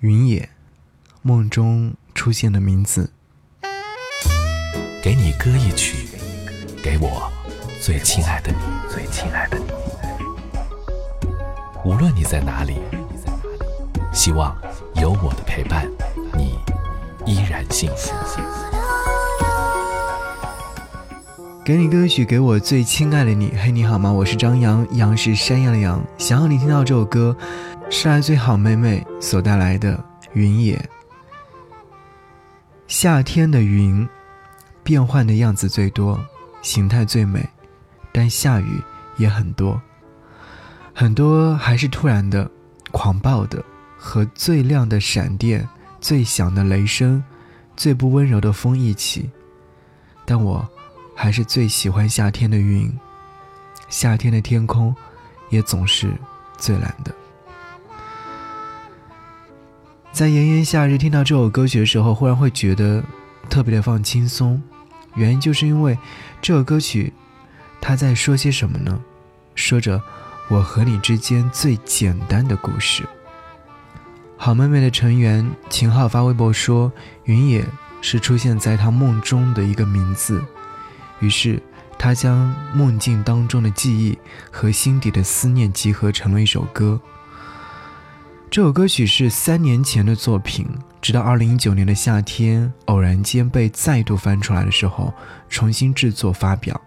云野，梦中出现的名字。给你歌一曲，给我最亲爱的你，最亲爱的你。无论你在哪里，希望有我的陪伴，你依然幸福。给你歌曲，给我最亲爱的你。嘿，你好吗？我是张扬，杨是山羊的羊。想要你听到这首歌，是爱最好妹妹所带来的《云野》。夏天的云，变换的样子最多，形态最美，但下雨也很多。很多还是突然的、狂暴的，和最亮的闪电、最响的雷声、最不温柔的风一起。但我。还是最喜欢夏天的云，夏天的天空，也总是最蓝的。在炎炎夏日听到这首歌曲的时候，忽然会觉得特别的放轻松，原因就是因为这首歌曲，它在说些什么呢？说着我和你之间最简单的故事。好妹妹的成员秦昊发微博说：“云野是出现在他梦中的一个名字。”于是，他将梦境当中的记忆和心底的思念集合成了一首歌。这首歌曲是三年前的作品，直到二零一九年的夏天，偶然间被再度翻出来的时候，重新制作发表。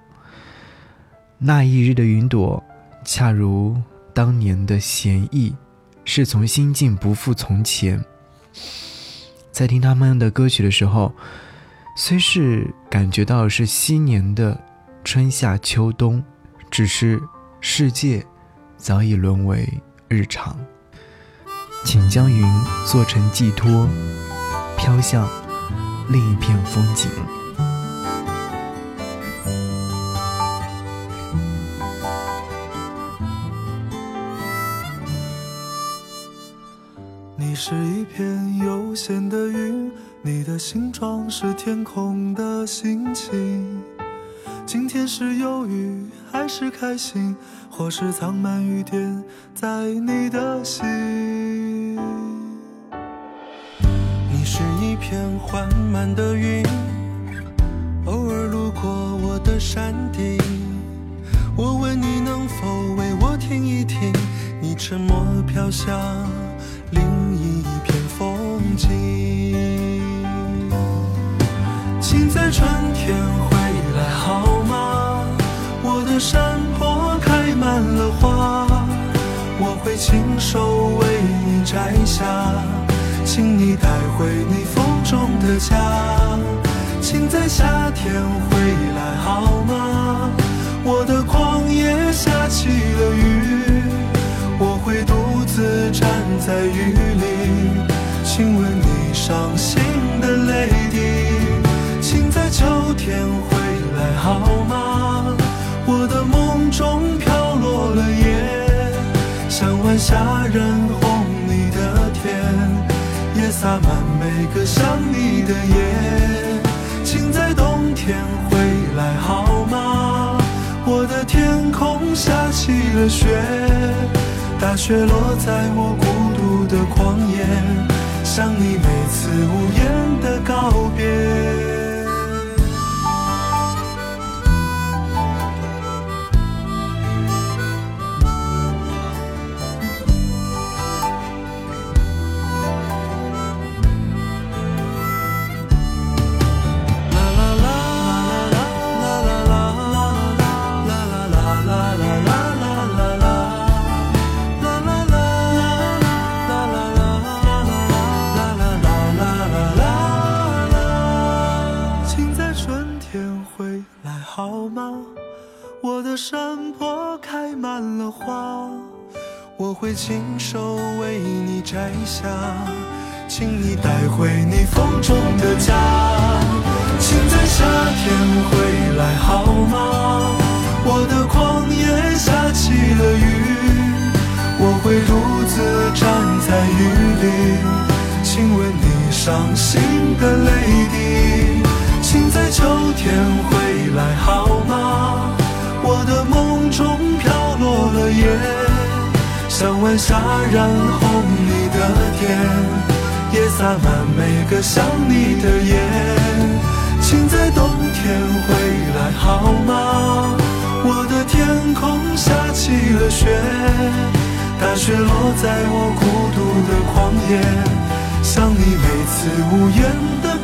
那一日的云朵，恰如当年的闲意，是从心境不复从前。在听他们的歌曲的时候。虽是感觉到是昔年的春夏秋冬，只是世界早已沦为日常。请将云做成寄托，飘向另一片风景。你是一片悠闲的云。你的形状是天空的心情，今天是忧郁还是开心，或是藏满雨点在你的心。片缓慢的云，偶尔路过我的山顶，我问你能否为我听一听，你沉默飘向另一片风景。请在春天回来好吗？我的山坡开满了花，我会亲手为你摘下，请你带回你风中的家。请在夏天回来个想你的夜。请在冬天回来好吗？我的天空下起了雪，大雪落在我孤独的旷野，想你每次午夜我的山坡开满了花，我会亲手为你摘下，请你带回你风中的家。请在夏天回来好吗？我的旷野下起了雨，我会独自站在雨里，亲吻你伤心的泪滴。像晚霞染红你的天，也洒满每个想你的夜。请在冬天回来好吗？我的天空下起了雪，大雪落在我孤独的旷野，想你每次无言的。